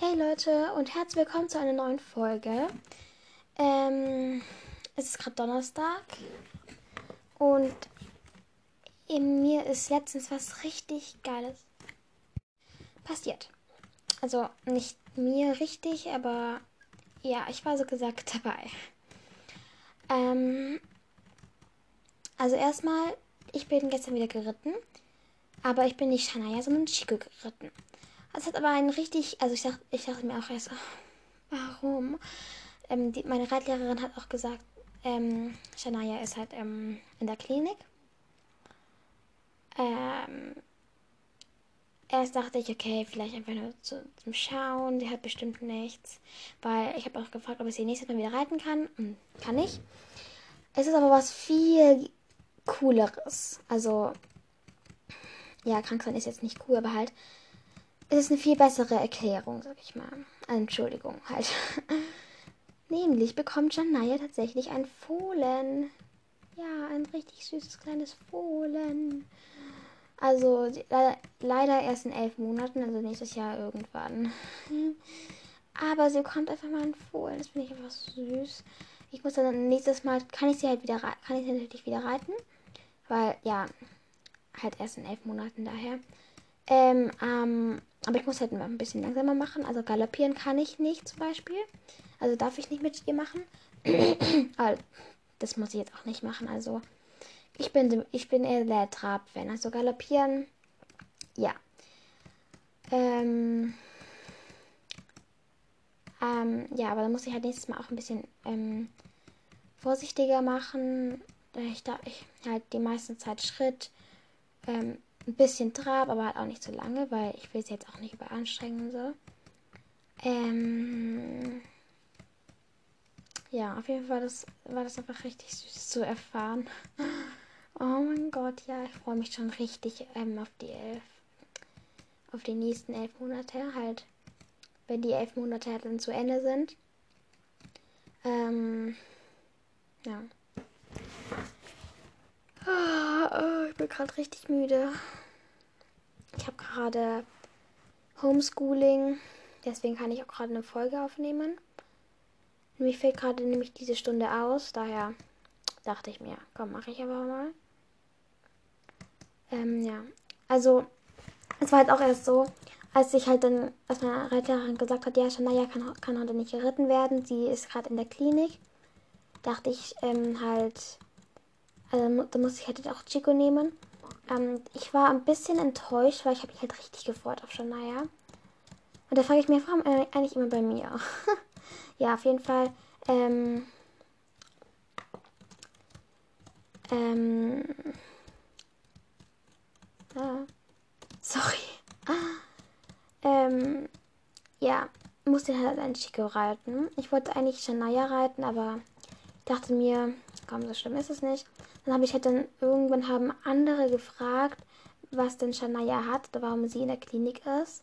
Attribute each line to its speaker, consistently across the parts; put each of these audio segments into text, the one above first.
Speaker 1: Hey Leute und herzlich willkommen zu einer neuen Folge. Ähm, es ist gerade Donnerstag und in mir ist letztens was richtig Geiles passiert. Also nicht mir richtig, aber ja, ich war so gesagt dabei. Ähm, also erstmal, ich bin gestern wieder geritten, aber ich bin nicht Shania, sondern Chico geritten. Es hat aber einen richtig, also ich, dachte, ich dachte mir auch erst, warum? Ähm, die, meine Reitlehrerin hat auch gesagt, ähm, Shania ist halt ähm, in der Klinik. Ähm, erst dachte ich, okay, vielleicht einfach nur zu, zum Schauen, sie hat bestimmt nichts. Weil ich habe auch gefragt, ob ich sie nächstes Mal wieder reiten kann. Hm, kann ich. Es ist aber was viel cooleres. Also, ja, krank sein ist jetzt nicht cool, aber halt, es ist eine viel bessere Erklärung, sag ich mal. Entschuldigung, halt. Nämlich bekommt Janaya tatsächlich ein Fohlen. Ja, ein richtig süßes kleines Fohlen. Also leider erst in elf Monaten, also nächstes Jahr irgendwann. Aber sie bekommt einfach mal ein Fohlen. Das finde ich einfach süß. Ich muss dann nächstes Mal, kann ich sie halt wieder, kann ich sie natürlich wieder reiten. Weil, ja, halt erst in elf Monaten daher. Ähm, ähm, aber ich muss halt ein bisschen langsamer machen. Also galoppieren kann ich nicht zum Beispiel. Also darf ich nicht mit ihr machen. das muss ich jetzt auch nicht machen. Also ich bin, ich bin eher der Trab-Fan. Also galoppieren, ja. Ähm, ähm, ja, aber dann muss ich halt nächstes Mal auch ein bisschen ähm, vorsichtiger machen. Ich, da, ich halt die meiste Zeit Schritt. Ähm, ein bisschen Trab, aber halt auch nicht zu so lange, weil ich will es jetzt auch nicht überanstrengen so. Ähm, ja, auf jeden Fall das, war das einfach richtig süß zu erfahren. Oh mein Gott, ja, ich freue mich schon richtig ähm, auf die elf, auf die nächsten elf Monate halt, wenn die elf Monate halt dann zu Ende sind. Ähm, ja. Oh, ich bin gerade richtig müde. Ich habe gerade Homeschooling, deswegen kann ich auch gerade eine Folge aufnehmen. Mir fällt gerade nämlich diese Stunde aus, daher dachte ich mir, komm, mache ich aber mal. Ähm, ja. Also, es war halt auch erst so, als ich halt dann, als meine Reiterin gesagt hat, ja, Shania kann, kann heute nicht geritten werden, sie ist gerade in der Klinik, dachte ich ähm, halt, also da muss ich halt auch Chico nehmen. Ähm, ich war ein bisschen enttäuscht, weil ich habe mich halt richtig gefreut auf Shania. Und da frage ich mich, warum äh, eigentlich immer bei mir? ja, auf jeden Fall. Ähm, ähm, ah, sorry. Ähm, ja, musste halt ein Chico reiten. Ich wollte eigentlich Shania reiten, aber dachte mir, komm, so schlimm ist es nicht. Dann habe ich halt dann, irgendwann haben andere gefragt, was denn Shania hat, warum sie in der Klinik ist.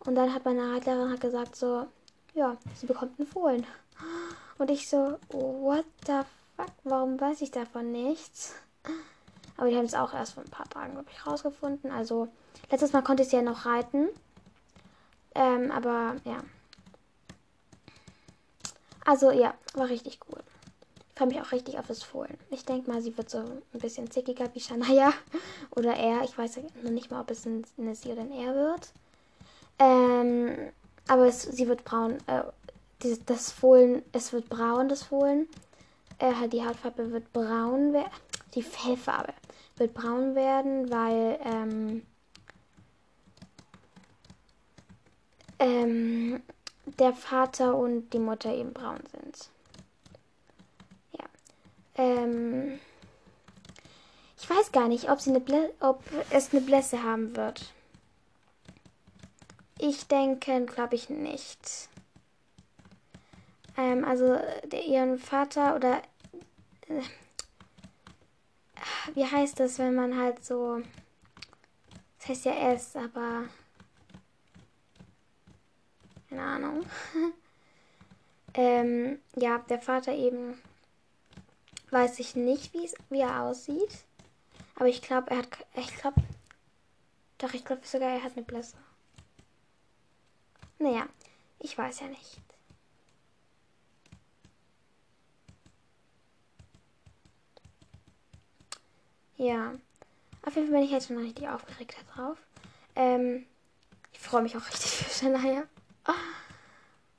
Speaker 1: Und dann hat meine Reitlehrerin halt gesagt so, ja, sie bekommt einen Fohlen. Und ich so, what the fuck, warum weiß ich davon nichts? Aber die haben es auch erst vor ein paar Tagen, glaube ich, rausgefunden. Also, letztes Mal konnte ich sie ja noch reiten. Ähm, aber ja. Also, ja, war richtig cool freue mich auch richtig auf das Fohlen. Ich denke mal, sie wird so ein bisschen zickiger wie Shania oder er. Ich weiß noch nicht mal, ob es eine sie oder ein er wird. Ähm, aber es, sie wird braun. Äh, dieses, das Fohlen, es wird braun, das Fohlen. Äh, halt die Hautfarbe wird braun werden. Die Fellfarbe wird braun werden, weil ähm, ähm, der Vater und die Mutter eben braun sind. Ähm, ich weiß gar nicht, ob, sie eine Blä ob es eine Blässe haben wird. Ich denke, glaube ich nicht. Ähm, also der, ihren Vater oder äh, wie heißt das, wenn man halt so das heißt ja S, aber keine Ahnung. ähm, ja, der Vater eben weiß ich nicht, wie er aussieht. Aber ich glaube, er hat. Ich glaube. Doch, ich glaube sogar, er hat eine Blässe. Naja, ich weiß ja nicht. Ja, auf jeden Fall bin ich jetzt schon richtig aufgeregt darauf. Ähm, ich freue mich auch richtig für Shania.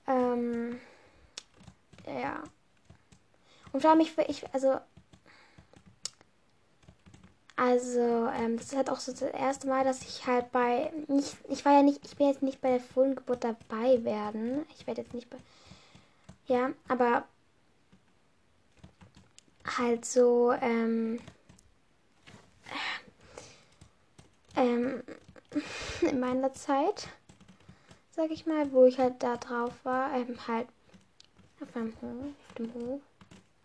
Speaker 1: Ähm, ja. Und vor allem, ich, ich also, also, ähm, das ist halt auch so das erste Mal, dass ich halt bei, nicht, ich war ja nicht, ich bin jetzt nicht bei der Fohlengeburt dabei werden. Ich werde jetzt nicht bei, ja, aber halt so, ähm, ähm, in meiner Zeit, sag ich mal, wo ich halt da drauf war, ähm, halt auf meinem Hof, auf dem Hof.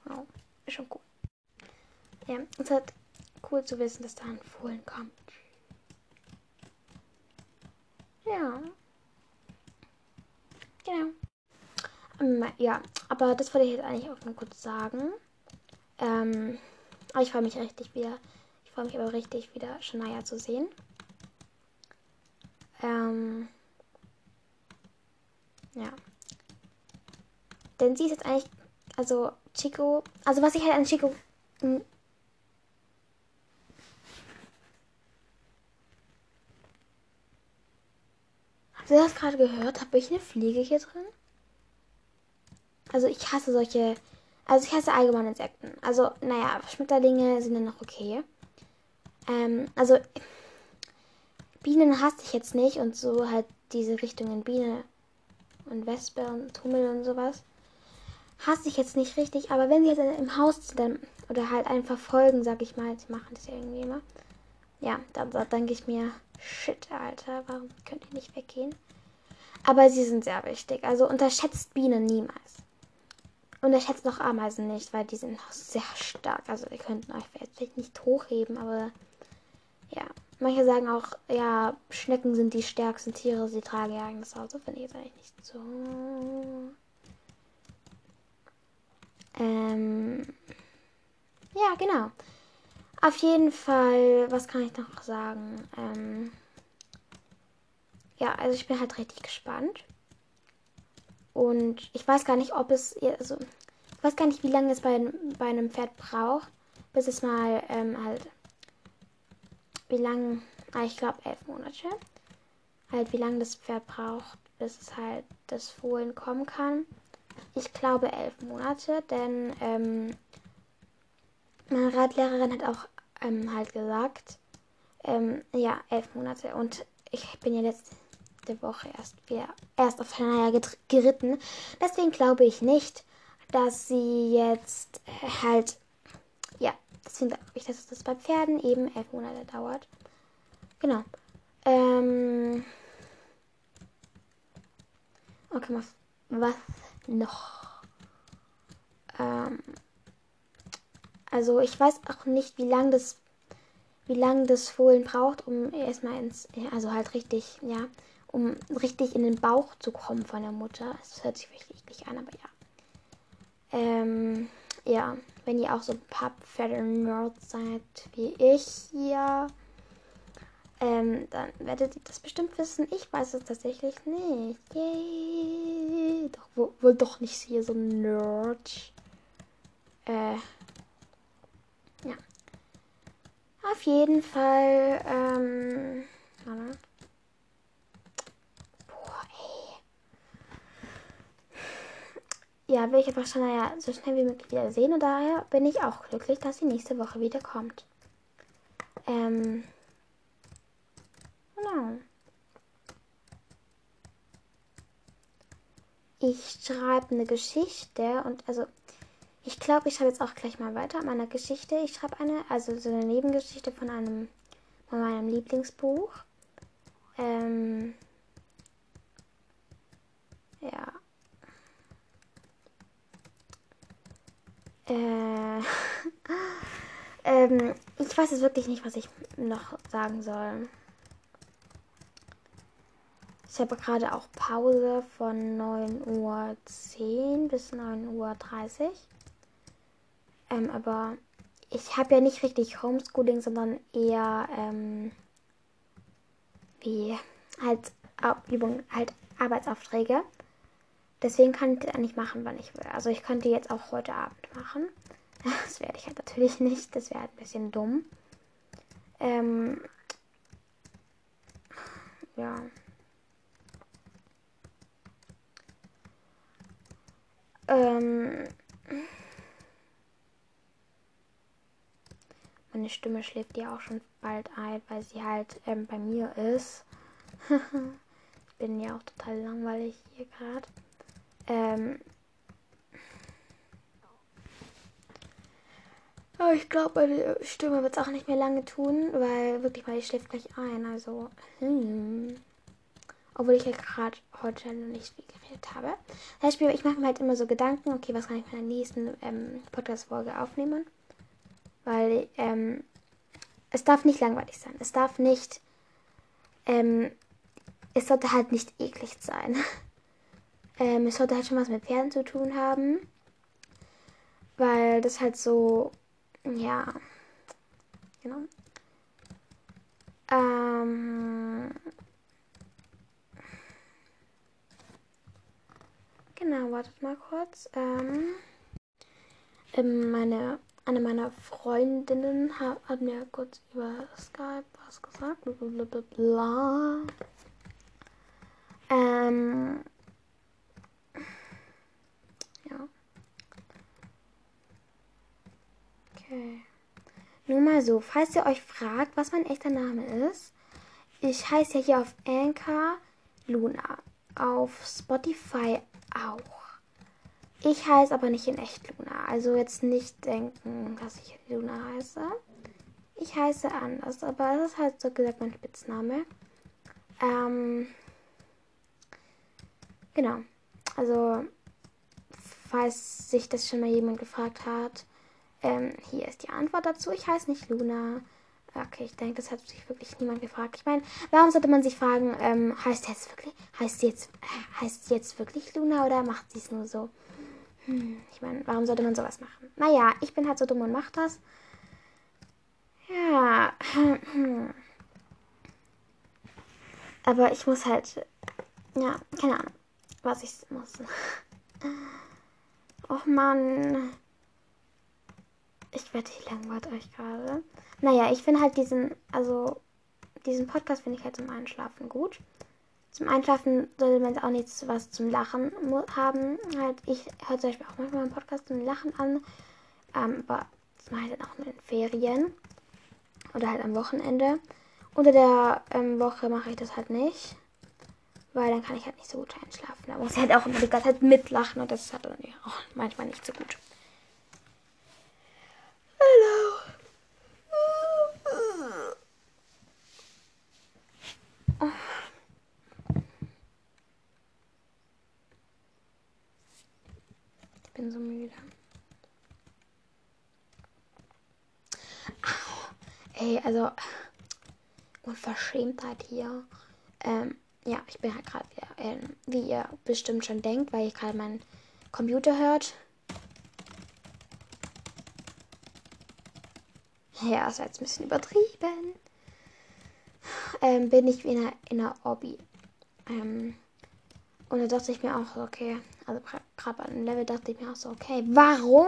Speaker 1: Wow, ist schon cool. Ja, es ist halt cool zu wissen, dass da ein Fohlen kommt. Ja. Genau. Ähm, ja, aber das wollte ich jetzt eigentlich auch nur kurz sagen. Ähm, aber ich freue mich richtig wieder. Ich freue mich aber richtig wieder Shania zu sehen. Ähm, ja. Denn sie ist jetzt eigentlich, also Chico, also was ich halt an Chico. Hm, Habt ihr das gerade gehört? Habe ich eine Fliege hier drin? Also ich hasse solche. Also ich hasse allgemein Insekten. Also, naja, Schmetterlinge sind dann noch okay. Ähm, also Bienen hasse ich jetzt nicht und so halt diese Richtungen Biene und Wespe und Hummel und sowas. Hasse ich jetzt nicht richtig, aber wenn sie jetzt im Haus sind oder halt einfach folgen, sag ich mal, sie machen das ja irgendwie immer. Ja, dann, dann denke ich mir, shit, Alter, warum könnt ihr nicht weggehen? Aber sie sind sehr wichtig. Also unterschätzt Bienen niemals. Unterschätzt noch Ameisen nicht, weil die sind noch sehr stark. Also ihr könnten euch vielleicht nicht hochheben, aber ja. Manche sagen auch, ja, Schnecken sind die stärksten Tiere, sie tragen ihr eigenes Auto. Finde ich jetzt eigentlich nicht so. Ähm, ja, genau. Auf jeden Fall, was kann ich noch sagen? Ähm, ja, also ich bin halt richtig gespannt. Und ich weiß gar nicht, ob es, also, ich weiß gar nicht, wie lange es bei, bei einem Pferd braucht, bis es mal ähm, halt wie lange, ah, ich glaube elf Monate, halt wie lange das Pferd braucht, bis es halt das Fohlen kommen kann. Ich glaube elf Monate, denn ähm, meine Radlehrerin hat auch ähm, halt gesagt, ähm, ja, elf Monate. Und ich bin ja letzte Woche erst wieder erst auf Hanaya geritten. Deswegen glaube ich nicht, dass sie jetzt äh, halt Deswegen sage ich, dass das bei Pferden eben elf Monate dauert. Genau. Ähm okay, was, was noch? Ähm also ich weiß auch nicht, wie lange das wie lange das Fohlen braucht, um erstmal ins, also halt richtig, ja, um richtig in den Bauch zu kommen von der Mutter. Das hört sich richtig an, aber ja. Ähm, ja, wenn ihr auch so Pferde-Nerds seid wie ich hier, ähm, dann werdet ihr das bestimmt wissen. Ich weiß es tatsächlich nicht. Yay. Doch, wohl, wohl doch nicht hier so ein Nerd. Äh, ja. Auf jeden Fall, ähm, warte. Ja, will ich einfach schon naja, so schnell wie möglich wieder sehen. Und daher bin ich auch glücklich, dass sie nächste Woche wieder kommt. Ähm. Genau. Ich schreibe eine Geschichte und also ich glaube, ich schreibe jetzt auch gleich mal weiter an meiner Geschichte. Ich schreibe eine, also so eine Nebengeschichte von einem von meinem Lieblingsbuch. Ähm, Äh, ähm, ich weiß jetzt wirklich nicht, was ich noch sagen soll. Ich habe gerade auch Pause von 9.10 Uhr bis 9.30 Uhr. Ähm, aber ich habe ja nicht richtig Homeschooling, sondern eher ähm, wie halt Übung, halt Arbeitsaufträge. Deswegen kann ich das eigentlich machen, wann ich will. Also ich könnte jetzt auch heute Abend machen. Das werde ich halt natürlich nicht. Das wäre halt ein bisschen dumm. Ähm, ja. Ähm, meine Stimme schläft ja auch schon bald ein, weil sie halt ähm, bei mir ist. ich bin ja auch total langweilig hier gerade. Ähm, aber ich glaube, meine Stimme wird es auch nicht mehr lange tun, weil wirklich, weil ich schläft gleich ein. Also, hm. Obwohl ich ja gerade heute noch nicht viel geredet habe. Das ich mache mir halt immer so Gedanken, okay, was kann ich in der nächsten ähm, Podcast-Folge aufnehmen? Weil ähm, es darf nicht langweilig sein. Es darf nicht. Ähm, es sollte halt nicht eklig sein. ähm, es sollte halt schon was mit Pferden zu tun haben. Weil das halt so. Ja. Genau. Ähm. Genau, wartet mal kurz. Ähm, ähm, meine, eine meiner Freundinnen hat, hat, mir kurz über Skype was gesagt. Blablabla. Ähm, Okay. Nur mal so, falls ihr euch fragt, was mein echter Name ist. Ich heiße ja hier auf Anchor Luna. Auf Spotify auch. Ich heiße aber nicht in echt Luna. Also jetzt nicht denken, dass ich Luna heiße. Ich heiße anders, aber das ist halt so gesagt mein Spitzname. Ähm, genau. Also, falls sich das schon mal jemand gefragt hat, ähm, hier ist die Antwort dazu. Ich heiße nicht Luna. Okay, ich denke, das hat sich wirklich niemand gefragt. Ich meine, warum sollte man sich fragen, ähm, heißt jetzt wirklich, heißt jetzt, heißt jetzt wirklich Luna oder macht sie es nur so? Hm, ich meine, warum sollte man sowas machen? Naja, ich bin halt so dumm und mach das. Ja. Aber ich muss halt, ja, keine Ahnung, was ich muss. Och Mann. Ich werde hier langweilt euch gerade. Naja, ich finde halt diesen, also diesen Podcast finde ich halt zum Einschlafen gut. Zum Einschlafen sollte man auch nichts was zum Lachen haben. Halt, ich höre zum Beispiel auch manchmal einen Podcast zum Lachen an. Ähm, aber das mache ich dann auch nur in Ferien. Oder halt am Wochenende. Unter der ähm, Woche mache ich das halt nicht. Weil dann kann ich halt nicht so gut einschlafen. Da muss ich halt auch immer die ganze Zeit mitlachen und das ist halt dann auch manchmal nicht so gut. Hello. Ich bin so müde. Ey, also Unverschämtheit hier. Ähm, ja, ich bin halt gerade wieder, äh, wie ihr bestimmt schon denkt, weil ihr gerade meinen Computer hört. Ja, war jetzt ein bisschen übertrieben. Ähm, bin ich einer, in einer Obby. Ähm, und da dachte ich mir auch so, okay, also gerade bei einem Level dachte ich mir auch so, okay, warum?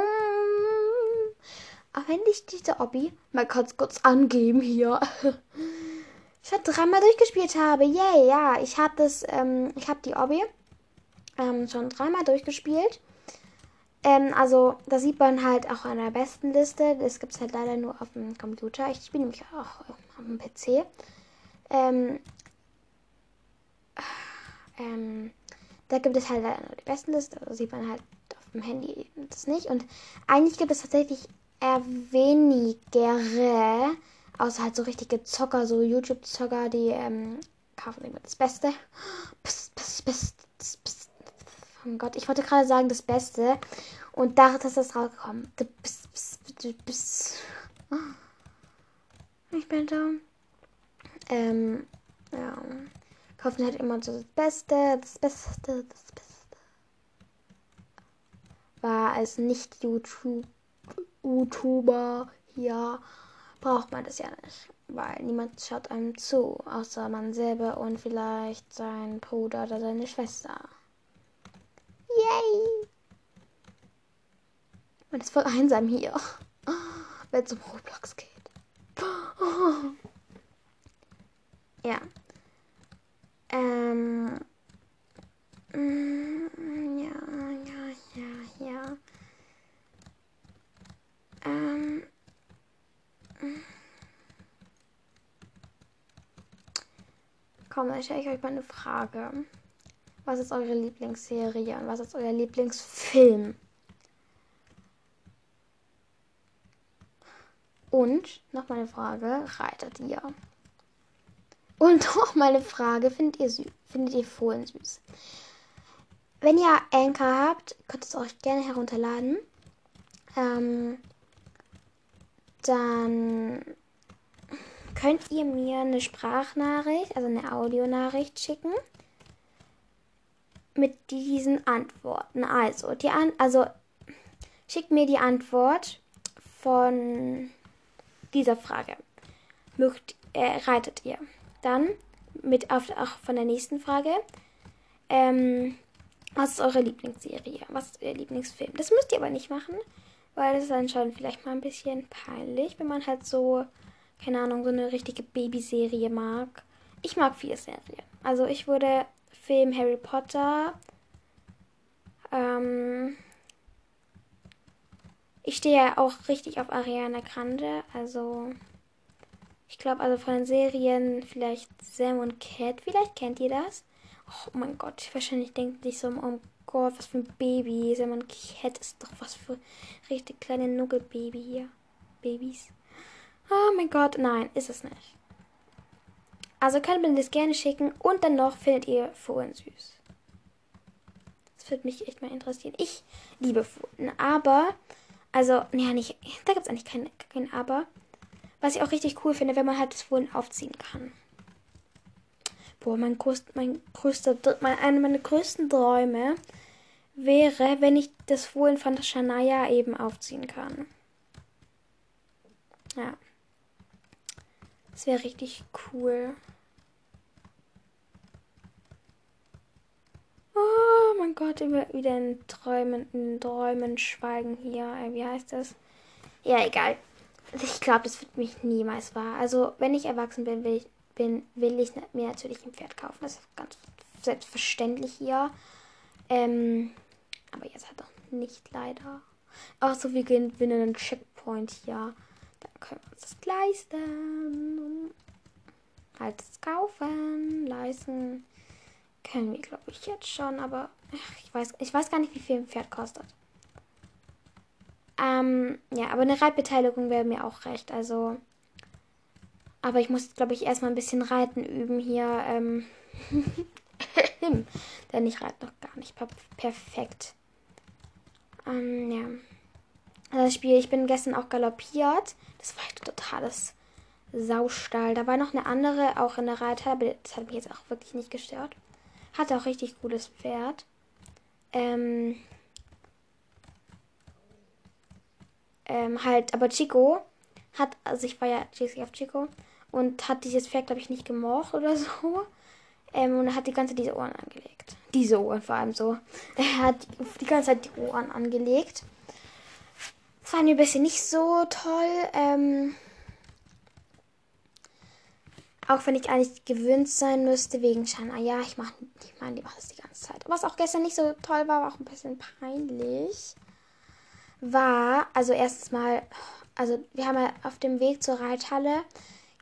Speaker 1: Aber wenn ich diese Obby mal kurz kurz angeben hier. schon dreimal durchgespielt habe. Yay, ja, ich habe das, ähm, ich habe die Obby ähm, schon dreimal durchgespielt. Ähm, also, da sieht man halt auch an der besten Liste. Das gibt es halt leider nur auf dem Computer. Ich spiele nämlich auch auf dem PC. Ähm, ähm, da gibt es halt leider nur die besten Liste. Da sieht man halt auf dem Handy das nicht. Und eigentlich gibt es tatsächlich eher wenigere, außer halt so richtige Zocker, so YouTube-Zocker, die ähm, kaufen immer das Beste. Psst, psst, psst, psst. Oh Gott, ich wollte gerade sagen das Beste und dachte, dass das rausgekommen. Ich bin da. Ähm, ja. Kaufen halt immer so das Beste, das Beste, das Beste. War als Nicht-YouTuber hier braucht man das ja nicht. weil niemand schaut einem zu, außer man selber und vielleicht sein Bruder oder seine Schwester. Yay! Man ist voll einsam hier, wenn es um Roblox geht. Ja. Ähm. mm, Ja, ja, ja, ja. Ähm. Komm, dann stelle ich euch mal eine Frage. Was ist eure Lieblingsserie und was ist euer Lieblingsfilm? Und noch eine Frage, reitet ihr? Und noch eine Frage, findet ihr, süß, findet ihr Fohlen süß? Wenn ihr Anchor habt, könnt ihr es euch gerne herunterladen. Ähm, dann könnt ihr mir eine Sprachnachricht, also eine Audionachricht schicken mit diesen Antworten. Also, die An also schickt mir die Antwort von dieser Frage. Mögt, äh, reitet ihr? Dann mit auf, auch von der nächsten Frage. Ähm, was ist eure Lieblingsserie? Was ist euer Lieblingsfilm? Das müsst ihr aber nicht machen, weil das ist dann schon vielleicht mal ein bisschen peinlich, wenn man halt so, keine Ahnung, so eine richtige Babyserie mag. Ich mag viele Serien. Also ich würde Film Harry Potter. Ähm, ich stehe ja auch richtig auf Ariana Grande. Also ich glaube also von den Serien vielleicht Sam und Cat. Vielleicht kennt ihr das. Oh mein Gott, wahrscheinlich denkt sich so, oh Gott, was für ein Baby. Sam und Cat ist doch was für richtig kleine Nuggelbaby hier. Babys. Oh mein Gott, nein, ist es nicht. Also könnt mir das gerne schicken und dann noch findet ihr Fohlen süß. Das würde mich echt mal interessieren. Ich liebe Fohlen, aber, also, ja, nicht, da gibt es eigentlich kein, kein Aber. Was ich auch richtig cool finde, wenn man halt das Fohlen aufziehen kann. Boah, mein, größt, mein größter, mein, einer meiner größten Träume wäre, wenn ich das Fohlen von Shania eben aufziehen kann. Ja. Das wäre richtig cool. Oh mein Gott, wieder in Träumen, in Träumen schweigen hier. Wie heißt das? Ja, egal. Ich glaube, das wird mich niemals wahr. Also, wenn ich erwachsen bin, will ich, bin, will ich mir natürlich ein Pferd kaufen. Das ist ganz selbstverständlich hier. Ähm, aber jetzt halt doch nicht leider. Auch so, wir gewinnen einen Checkpoint hier. Dann können wir uns das leisten. Halt das kaufen, leisten. Können wir, glaube ich, jetzt schon, aber ach, ich, weiß, ich weiß gar nicht, wie viel ein Pferd kostet. Ähm, ja, aber eine Reitbeteiligung wäre mir auch recht. Also. Aber ich muss, glaube ich, erstmal ein bisschen Reiten üben hier. Ähm. Denn ich reite noch gar nicht perfekt. Ähm, ja. Also das Spiel, ich bin gestern auch galoppiert. Das war ein totales Saustall. Da war noch eine andere, auch in der Reiter, aber das hat mich jetzt auch wirklich nicht gestört. Hatte auch richtig gutes Pferd. Ähm, ähm, halt, aber Chico hat, also ich war ja JC auf Chico und hat dieses Pferd, glaube ich, nicht gemocht oder so. Ähm, und er hat die ganze Zeit diese Ohren angelegt. Diese Ohren vor allem so. Er hat die ganze Zeit die Ohren angelegt. Mir ein bisschen nicht so toll. Ähm, auch wenn ich eigentlich gewöhnt sein müsste wegen Shana. Ja, ich mache, ich meine, die macht das die ganze Zeit. Was auch gestern nicht so toll war, war auch ein bisschen peinlich. War, also erstens mal, also wir haben ja auf dem Weg zur Reithalle,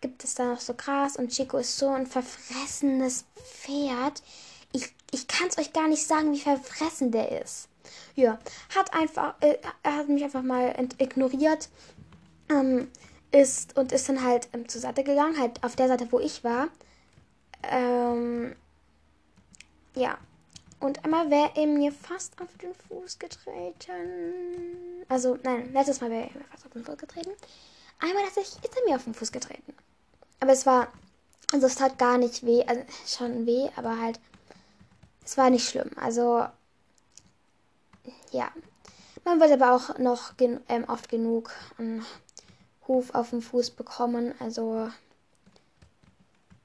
Speaker 1: gibt es da noch so Gras und Chico ist so ein verfressenes Pferd. Ich, kann es euch gar nicht sagen, wie verfressen der ist. Ja, hat einfach, äh, er hat mich einfach mal ignoriert. Ähm, ist und ist dann halt ähm, zur Seite gegangen, halt auf der Seite, wo ich war. Ähm, ja. Und einmal wäre er mir fast auf den Fuß getreten. Also, nein, letztes Mal wäre er mir fast auf den Fuß getreten. Einmal tatsächlich ist er mir auf den Fuß getreten. Aber es war, also es tat gar nicht weh, also schon weh, aber halt, es war nicht schlimm. Also, ja. Man wird aber auch noch gen ähm, oft genug ähm, Huf auf den Fuß bekommen. Also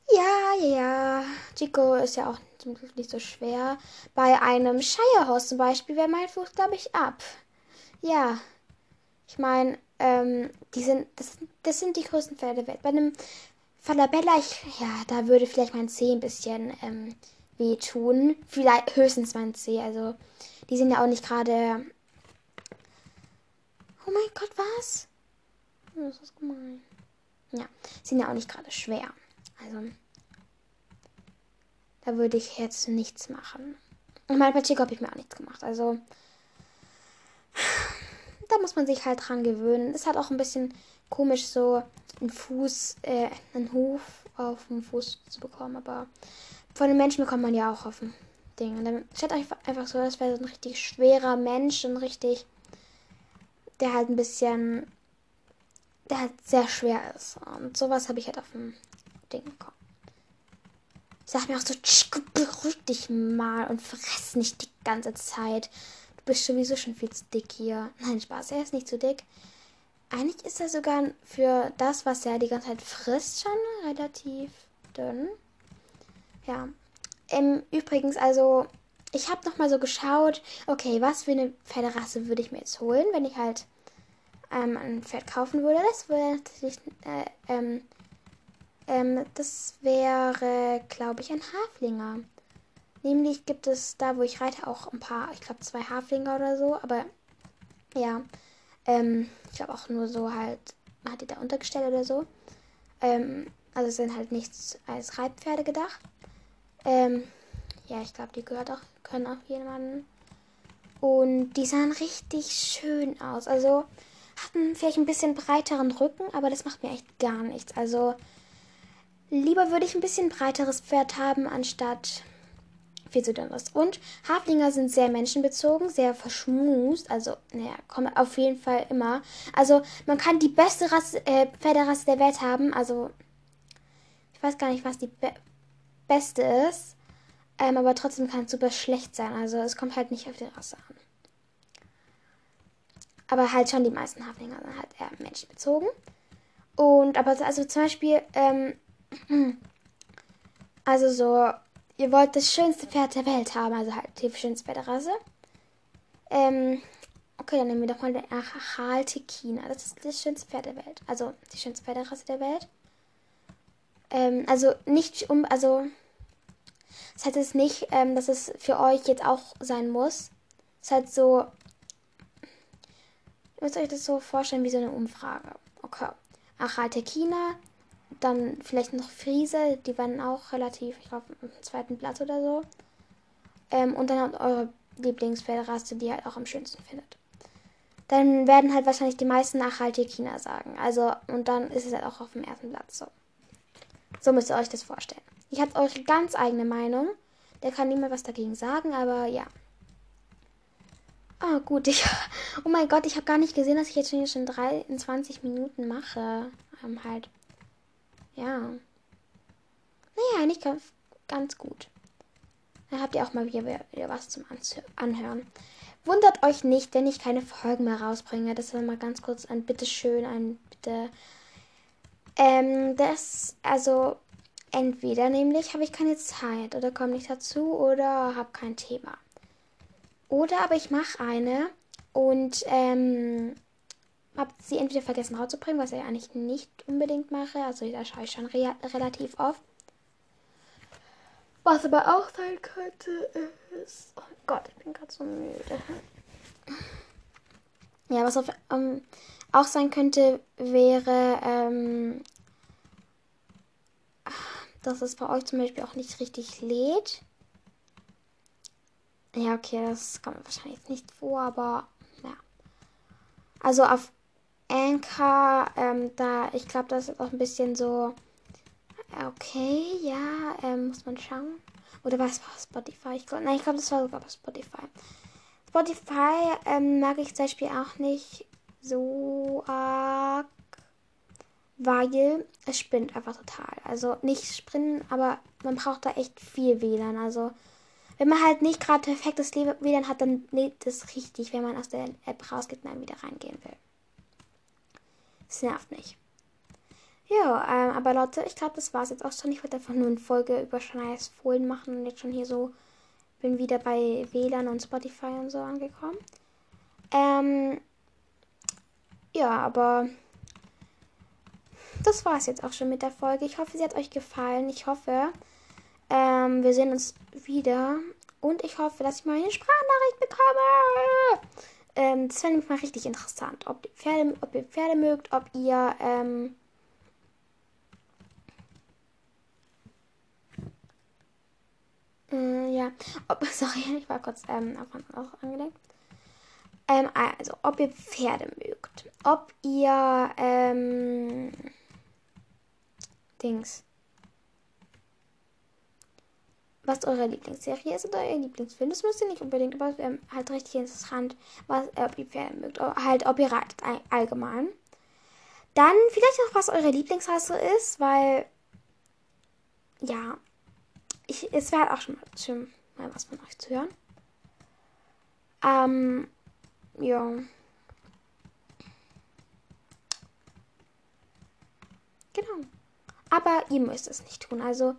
Speaker 1: Ja, ja, ja. Chico ist ja auch zum Glück nicht so schwer. Bei einem Shire-Horse zum Beispiel wäre mein Fuß, glaube ich, ab. Ja. Ich meine, ähm, die sind, das, das sind die größten Pferde Welt. Bei einem Falabella, ich, ja, da würde vielleicht mein Zeh ein bisschen ähm, wehtun. Vielleicht höchstens mein Zeh. Also, die sind ja auch nicht gerade. Oh mein Gott, was? Das ist gemein. Ja, sind ja auch nicht gerade schwer. Also, da würde ich jetzt nichts machen. Und mein Pacheco habe ich mir auch nichts gemacht. Also, da muss man sich halt dran gewöhnen. Es hat auch ein bisschen komisch, so einen Fuß, äh, einen Huf auf dem Fuß zu bekommen. Aber von den Menschen bekommt man ja auch auf dem Ding. Und dann stellt euch einfach so, das wäre so ein richtig schwerer Mensch und richtig, der halt ein bisschen, der halt sehr schwer ist. Und sowas habe ich halt auf dem Ding bekommen. Sag mir auch so, Chico, beruhig dich mal und fress nicht die ganze Zeit. Du bist sowieso schon viel zu dick hier. Nein, Spaß, er ist nicht zu dick. Eigentlich ist er sogar für das, was er die ganze Zeit frisst, schon relativ dünn. Ja. Ähm, übrigens, also, ich habe nochmal so geschaut, okay, was für eine Pferderasse würde ich mir jetzt holen, wenn ich halt ähm, ein Pferd kaufen würde. Das wäre natürlich, äh, ähm, ähm, das wäre, glaube ich, ein Haflinger. Nämlich gibt es da, wo ich reite, auch ein paar, ich glaube, zwei Haflinger oder so, aber ja. Ähm, ich glaube auch nur so halt, hat die da untergestellt oder so. Ähm, also sind halt nichts als Reitpferde gedacht. Ähm, ja, ich glaube, die gehört auch, können auch jemanden. Und die sahen richtig schön aus. Also hatten vielleicht ein bisschen breiteren Rücken, aber das macht mir echt gar nichts. Also lieber würde ich ein bisschen breiteres Pferd haben, anstatt viel zu dünn ist. Und Haflinger sind sehr menschenbezogen, sehr verschmust. Also, naja, kommen auf jeden Fall immer. Also, man kann die beste Rasse, äh, Pferderasse der Welt haben. Also, ich weiß gar nicht, was die be beste ist. Ähm, aber trotzdem kann es super schlecht sein. Also, es kommt halt nicht auf die Rasse an. Aber halt schon die meisten Haflinger sind halt eher menschenbezogen. Und, aber also zum Beispiel, ähm, also so ihr wollt das schönste Pferd der Welt haben, also halt die schönste Pferderasse. Ähm, okay, dann nehmen wir doch mal den Achal Tekina. Das ist das schönste Pferd der Welt. Also die schönste Pferderasse der Welt. Ähm, also nicht um, also das heißt jetzt nicht, ähm, dass es für euch jetzt auch sein muss. Es ist halt so, ihr müsst euch das so vorstellen wie so eine Umfrage. Okay. Achal Tekina dann vielleicht noch Friese, die waren auch relativ, ich glaube, im zweiten Platz oder so. Ähm, und dann habt eure Lieblingspferderasse, die ihr halt auch am schönsten findet. Dann werden halt wahrscheinlich die meisten nachhaltige China sagen. Also, und dann ist es halt auch auf dem ersten Platz so. So müsst ihr euch das vorstellen. Ich habe eure ganz eigene Meinung. Der kann niemand was dagegen sagen, aber ja. Ah, oh, gut. Ich, oh mein Gott, ich habe gar nicht gesehen, dass ich jetzt schon, schon 23 Minuten mache. Ähm, halt. Ja. Naja, eigentlich ganz, ganz gut. Dann habt ihr auch mal wieder, wieder was zum Anhören. Wundert euch nicht, wenn ich keine Folgen mehr rausbringe. Das ist mal ganz kurz ein Bitteschön, ein Bitte. Ähm, das, also, entweder nämlich habe ich keine Zeit oder komme nicht dazu oder habe kein Thema. Oder aber ich mache eine und ähm, habe sie entweder vergessen rauszubringen, was ich eigentlich nicht unbedingt mache. Also da schaue ich schon re relativ oft. Was aber auch sein könnte ist. Oh Gott, ich bin gerade so müde. Ja, was auf, ähm, auch sein könnte, wäre, ähm, dass es bei euch zum Beispiel auch nicht richtig lädt. Ja, okay, das kommt wahrscheinlich nicht vor, aber ja. Also auf Anchor, ähm, da, ich glaube, das ist auch ein bisschen so, okay, ja, ähm, muss man schauen. Oder was war Spotify? Ich glaub, nein, ich glaube, das war sogar Spotify. Spotify ähm, mag ich zum Beispiel auch nicht so arg, weil es spinnt einfach total. Also nicht sprinten, aber man braucht da echt viel WLAN. Also wenn man halt nicht gerade perfektes WLAN hat, dann lädt es richtig, wenn man aus der App rausgeht und dann wieder reingehen will. Das nervt mich. Ja, ähm, aber Leute, ich glaube, das war es jetzt auch schon. Ich wollte einfach nur eine Folge über Shanias Fohlen machen und jetzt schon hier so bin wieder bei WLAN und Spotify und so angekommen. Ähm, ja, aber das war es jetzt auch schon mit der Folge. Ich hoffe, sie hat euch gefallen. Ich hoffe, ähm, wir sehen uns wieder. Und ich hoffe, dass ich mal eine Sprachnachricht bekomme. Ähm, das fände ich mal richtig interessant. Ob ihr Pferde, ob ihr Pferde mögt, ob ihr, ähm, äh, ja, ob, sorry, ich war kurz ähm, auch angelenkt. Ähm, also, ob ihr Pferde mögt. Ob ihr, ähm, Dings. Was eure Lieblingsserie ist oder euer Lieblingsfilm. Das müsst ihr nicht unbedingt, aber es wäre halt richtig interessant, was, äh, ob ihr Pferde mögt. Halt, ob ihr reitet allgemein. Dann vielleicht auch, was eure Lieblingsrasse ist, weil, ja, ich, es wäre halt auch schon mal schön, mal was von euch zu hören. Ähm, ja. Genau. Aber ihr müsst es nicht tun. Also,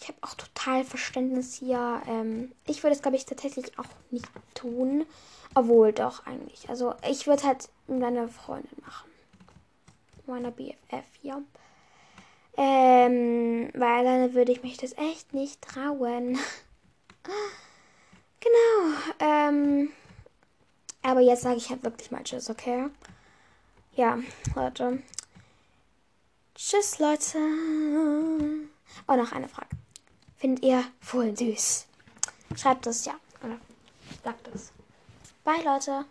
Speaker 1: ich habe auch total Verständnis hier. Ähm, ich würde es, glaube ich, tatsächlich auch nicht tun. Obwohl, doch, eigentlich. Also, ich würde halt mit meiner Freundin machen. Meiner BFF hier. Ähm, weil dann würde ich mich das echt nicht trauen. genau. Ähm, aber jetzt sage ich halt wirklich mal Tschüss, okay? Ja, Leute. Tschüss, Leute. Oh, noch eine Frage. Findet ihr Fohlen süß? Schreibt es ja. Oder sagt es. Bye, Leute.